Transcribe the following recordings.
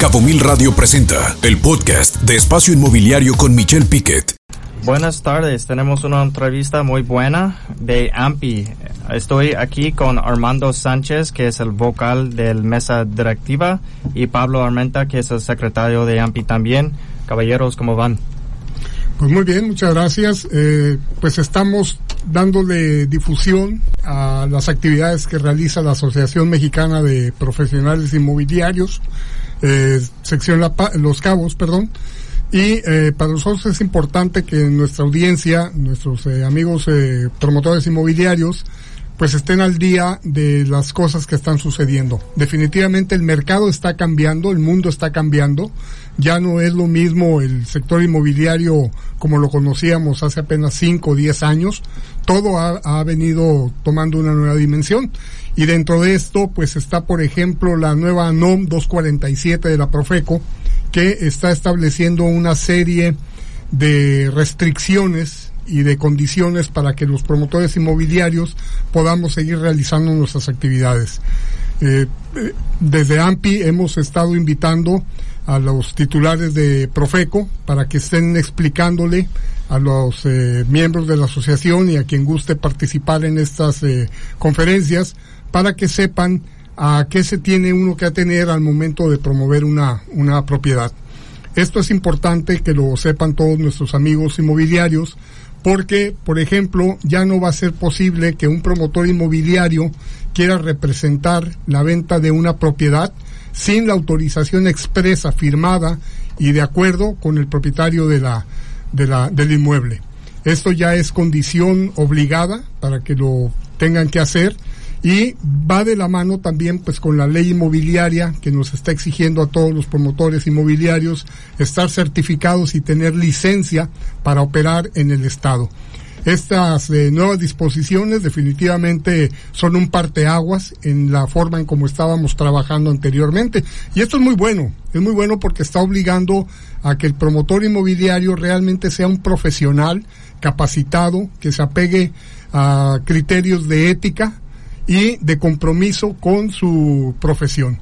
Cabo Mil Radio presenta el podcast de Espacio Inmobiliario con Michelle Piquet. Buenas tardes, tenemos una entrevista muy buena de AMPI. Estoy aquí con Armando Sánchez, que es el vocal del mesa directiva, y Pablo Armenta, que es el secretario de AMPI también. Caballeros, ¿cómo van? Pues muy bien, muchas gracias. Eh, pues estamos dándole difusión a las actividades que realiza la Asociación Mexicana de Profesionales Inmobiliarios, eh, sección Los Cabos, perdón. Y eh, para nosotros es importante que nuestra audiencia, nuestros eh, amigos eh, promotores inmobiliarios, pues estén al día de las cosas que están sucediendo. Definitivamente el mercado está cambiando, el mundo está cambiando. Ya no es lo mismo el sector inmobiliario como lo conocíamos hace apenas 5 o 10 años. Todo ha, ha venido tomando una nueva dimensión. Y dentro de esto, pues está, por ejemplo, la nueva NOM 247 de la Profeco, que está estableciendo una serie de restricciones y de condiciones para que los promotores inmobiliarios podamos seguir realizando nuestras actividades. Eh, eh, desde AMPI hemos estado invitando a los titulares de Profeco para que estén explicándole a los eh, miembros de la asociación y a quien guste participar en estas conferencias para que sepan a qué se tiene uno que atener al momento de promover una, una propiedad. Esto es importante que lo sepan todos nuestros amigos inmobiliarios porque, por ejemplo, ya no va a ser posible que un promotor inmobiliario quiera representar la venta de una propiedad sin la autorización expresa firmada y de acuerdo con el propietario de la, de la, del inmueble. Esto ya es condición obligada para que lo tengan que hacer y va de la mano también pues con la ley inmobiliaria que nos está exigiendo a todos los promotores inmobiliarios estar certificados y tener licencia para operar en el estado. Estas eh, nuevas disposiciones definitivamente son un parteaguas en la forma en como estábamos trabajando anteriormente. Y esto es muy bueno, es muy bueno porque está obligando a que el promotor inmobiliario realmente sea un profesional capacitado, que se apegue a criterios de ética, y de compromiso con su profesión.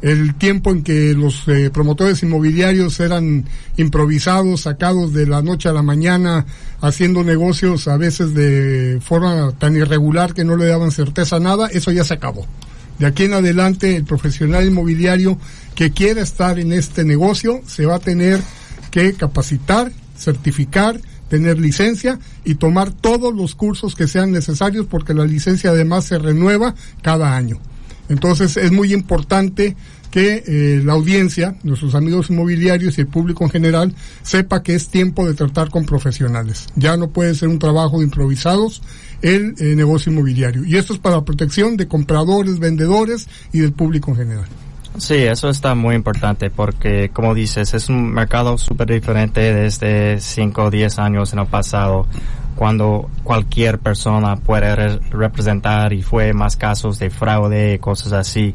El tiempo en que los eh, promotores inmobiliarios eran improvisados, sacados de la noche a la mañana, haciendo negocios a veces de forma tan irregular que no le daban certeza nada, eso ya se acabó. De aquí en adelante, el profesional inmobiliario que quiera estar en este negocio se va a tener que capacitar, certificar tener licencia y tomar todos los cursos que sean necesarios porque la licencia además se renueva cada año. Entonces es muy importante que eh, la audiencia, nuestros amigos inmobiliarios y el público en general sepa que es tiempo de tratar con profesionales. Ya no puede ser un trabajo de improvisados el eh, negocio inmobiliario. Y esto es para protección de compradores, vendedores y del público en general. Sí, eso está muy importante porque, como dices, es un mercado súper diferente desde 5 o 10 años en el pasado, cuando cualquier persona puede representar y fue más casos de fraude y cosas así.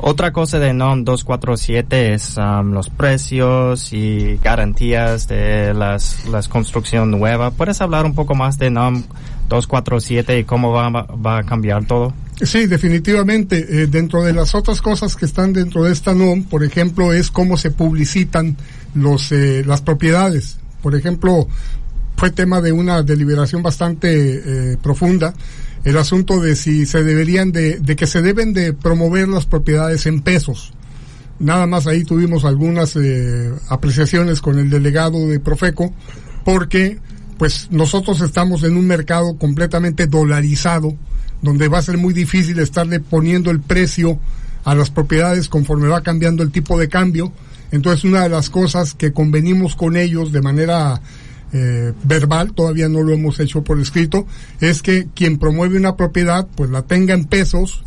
Otra cosa de NOM 247 es um, los precios y garantías de las, las construcción nueva. ¿Puedes hablar un poco más de NOM 247 y cómo va, va a cambiar todo? Sí, definitivamente. Eh, dentro de las otras cosas que están dentro de esta NOM, por ejemplo, es cómo se publicitan los, eh, las propiedades. Por ejemplo, fue tema de una deliberación bastante eh, profunda el asunto de si se deberían de, que se deben de promover las propiedades en pesos. Nada más ahí tuvimos algunas apreciaciones con el delegado de Profeco, porque pues nosotros estamos en un mercado completamente dolarizado donde va a ser muy difícil estarle poniendo el precio a las propiedades conforme va cambiando el tipo de cambio. Entonces una de las cosas que convenimos con ellos de manera eh, verbal, todavía no lo hemos hecho por escrito, es que quien promueve una propiedad pues la tenga en pesos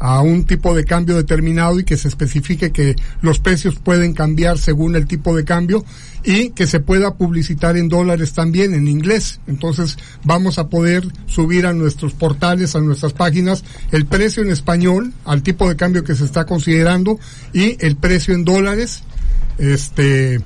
a un tipo de cambio determinado y que se especifique que los precios pueden cambiar según el tipo de cambio y que se pueda publicitar en dólares también en inglés. Entonces vamos a poder subir a nuestros portales, a nuestras páginas, el precio en español al tipo de cambio que se está considerando y el precio en dólares. Este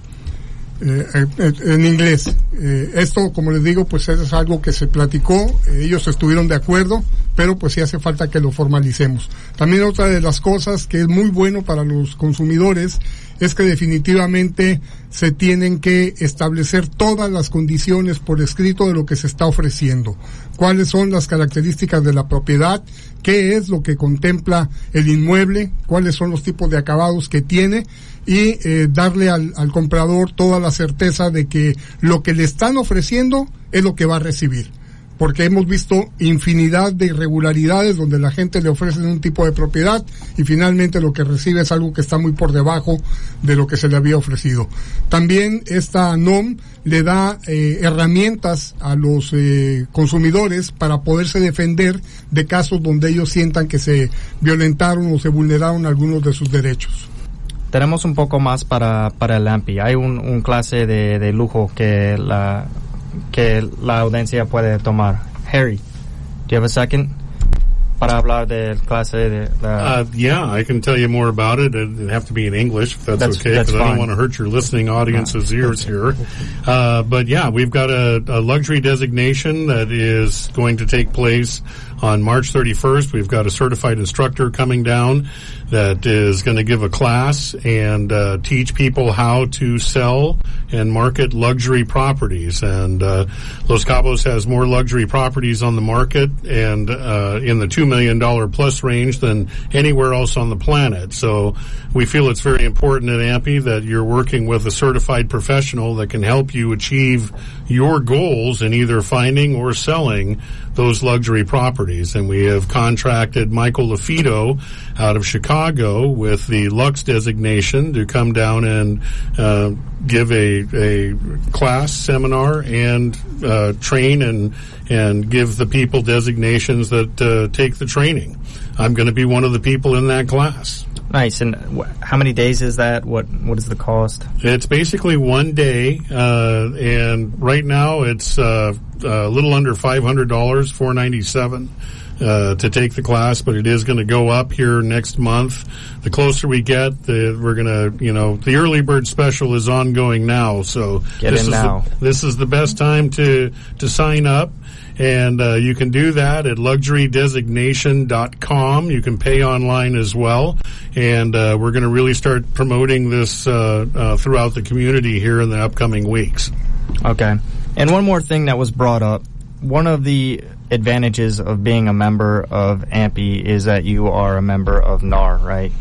Eh, eh, en inglés. Eh, esto, como les digo, pues es algo que se platicó, ellos estuvieron de acuerdo, pero pues sí hace falta que lo formalicemos. También otra de las cosas que es muy bueno para los consumidores es que definitivamente se tienen que establecer todas las condiciones por escrito de lo que se está ofreciendo. Cuáles son las características de la propiedad, qué es lo que contempla el inmueble, cuáles son los tipos de acabados que tiene y eh, darle al, al comprador toda la certeza de que lo que le están ofreciendo es lo que va a recibir porque hemos visto infinidad de irregularidades donde la gente le ofrece un tipo de propiedad y finalmente lo que recibe es algo que está muy por debajo de lo que se le había ofrecido. También esta NOM le da eh, herramientas a los eh, consumidores para poderse defender de casos donde ellos sientan que se violentaron o se vulneraron algunos de sus derechos tenemos un poco más para, para el AMPI. Hay un, clase de, lujo que la, que la audiencia puede tomar. Harry, do you have a second? Para hablar de clase de la... Uh, yeah, I can tell you more about it. It'd have to be in English if that's, that's okay, because I don't want to hurt your listening audience's no. ears here. Uh, but yeah, we've got a, a luxury designation that is going to take place on March 31st. We've got a certified instructor coming down that is going to give a class and uh, teach people how to sell and market luxury properties. And uh, Los Cabos has more luxury properties on the market and uh, in the two million dollar plus range than anywhere else on the planet. So we feel it's very important at AMPI that you're working with a certified professional that can help you achieve your goals in either finding or selling those luxury properties. And we have contracted Michael Lafito out of Chicago with the Lux designation to come down and uh, give a, a class seminar and uh, train and and give the people designations that uh, take the training. I'm going to be one of the people in that class. Nice. And wh- how many days is that? What What is the cost? It's basically one day, uh, and right now it's uh, a little under five hundred dollars, four ninety seven. Uh, to take the class, but it is going to go up here next month. The closer we get, the, we're going to, you know, the early bird special is ongoing now. So get this in is now. The, this is the best time to to sign up. And uh, you can do that at luxurydesignation.com. You can pay online as well. And uh, we're going to really start promoting this uh, uh, throughout the community here in the upcoming weeks. Okay. And one more thing that was brought up. One of the advantages of being a member of AMPI is that you are a member of NAR, right?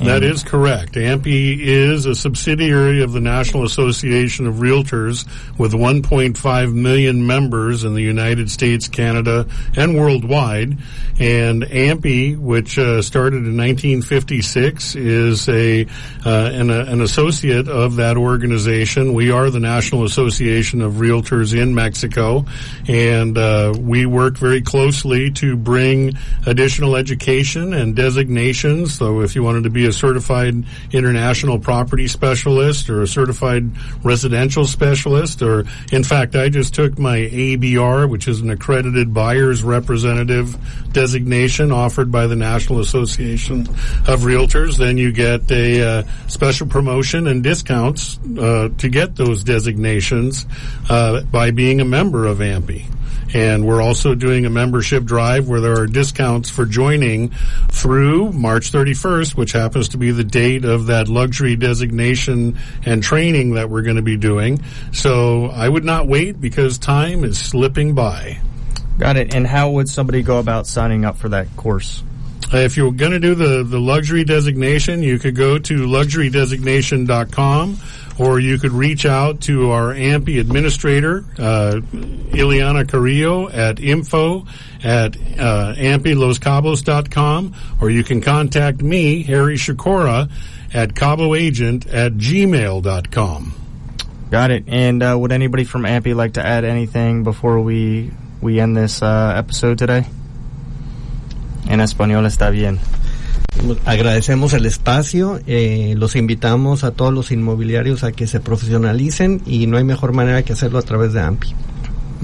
That is correct. AMPI is a subsidiary of the National Association of Realtors with 1.5 million members in the United States, Canada, and worldwide. And AMPI, which uh, started in 1956, is a uh, an, an, associate of that organization. We are the National Association of Realtors in Mexico, and uh, we work very closely to bring additional education and designations. So, if you wanted to be a certified international property specialist or a certified residential specialist or in fact I just took my ABR which is an accredited buyer's representative designation offered by the National Association of Realtors. Then you get a uh, special promotion and discounts uh, to get those designations uh, by being a member of AMPI and we're also doing a membership drive where there are discounts for joining through March 31st, which happens to be the date of that luxury designation and training that we're going to be doing. So I would not wait because time is slipping by. Got it. And how would somebody go about signing up for that course? If you're going to do the, the luxury designation, you could go to luxurydesignation.com or you could reach out to our AMPI administrator, uh, Ileana Carrillo at info at uh, ampiloscabos.com, or you can contact me, Harry Shakora, at caboagent at gmail.com. Got it. And uh, would anybody from AMPI like to add anything before we we end this uh, episode today? En español está bien. Agradecemos el espacio, eh, los invitamos a todos los inmobiliarios a que se profesionalicen y no hay mejor manera que hacerlo a través de AMPI.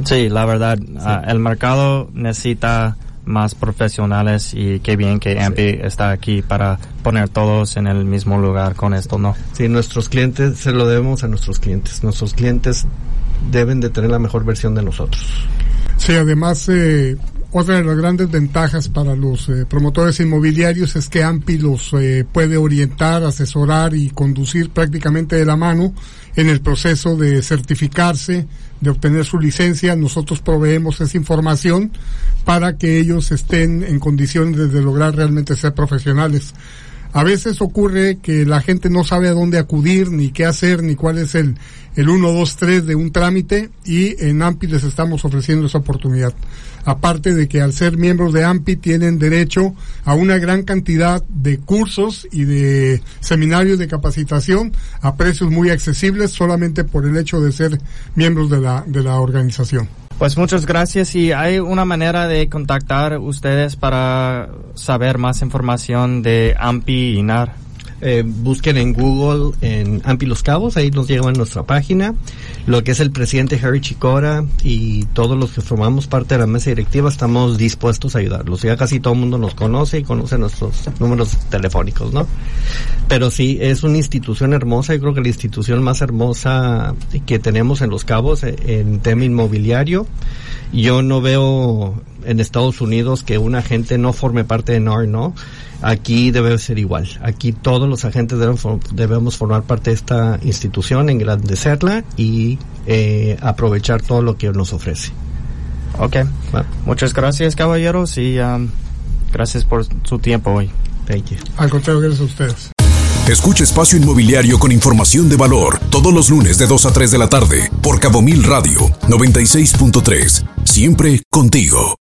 Sí, la verdad, sí. Uh, el mercado necesita más profesionales y qué bien que AMPI está aquí para poner todos en el mismo lugar con esto, ¿no? Sí, nuestros clientes, se lo debemos a nuestros clientes. Nuestros clientes deben de tener la mejor versión de nosotros. Sí, además, eh, otra de las grandes ventajas para los eh, promotores inmobiliarios es que AMPI los eh, puede orientar, asesorar y conducir prácticamente de la mano en el proceso de certificarse, de obtener su licencia. Nosotros proveemos esa información para que ellos estén en condiciones de lograr realmente ser profesionales. A veces ocurre que la gente no sabe a dónde acudir, ni qué hacer, ni cuál es el, el 1, 2, 3 de un trámite y en AMPI les estamos ofreciendo esa oportunidad. Aparte de que al ser miembros de AMPI tienen derecho a una gran cantidad de cursos y de seminarios de capacitación a precios muy accesibles solamente por el hecho de ser miembros de la, de la organización. Pues muchas gracias y hay una manera de contactar ustedes para saber más información de AMPI y NAR. Eh, busquen en Google en Ampi Los Cabos, ahí nos llevan nuestra página. Lo que es el presidente Harry Chicora y todos los que formamos parte de la mesa directiva estamos dispuestos a ayudarlos. Ya casi todo el mundo nos conoce y conoce nuestros números telefónicos, ¿no? Pero sí, es una institución hermosa, yo creo que la institución más hermosa que tenemos en Los Cabos eh, en tema inmobiliario. Yo no veo en Estados Unidos que un agente no forme parte de NAR, ¿no? Aquí debe ser igual. Aquí todos los agentes debemos formar parte de esta institución, engrandecerla y eh, aprovechar todo lo que nos ofrece. Ok. Muchas gracias, caballeros, y um, gracias por su tiempo hoy. Thank you. Al contrario, gracias a ustedes. Escucha Espacio Inmobiliario con información de valor todos los lunes de 2 a 3 de la tarde por Cabo Mil Radio 96.3. Siempre contigo.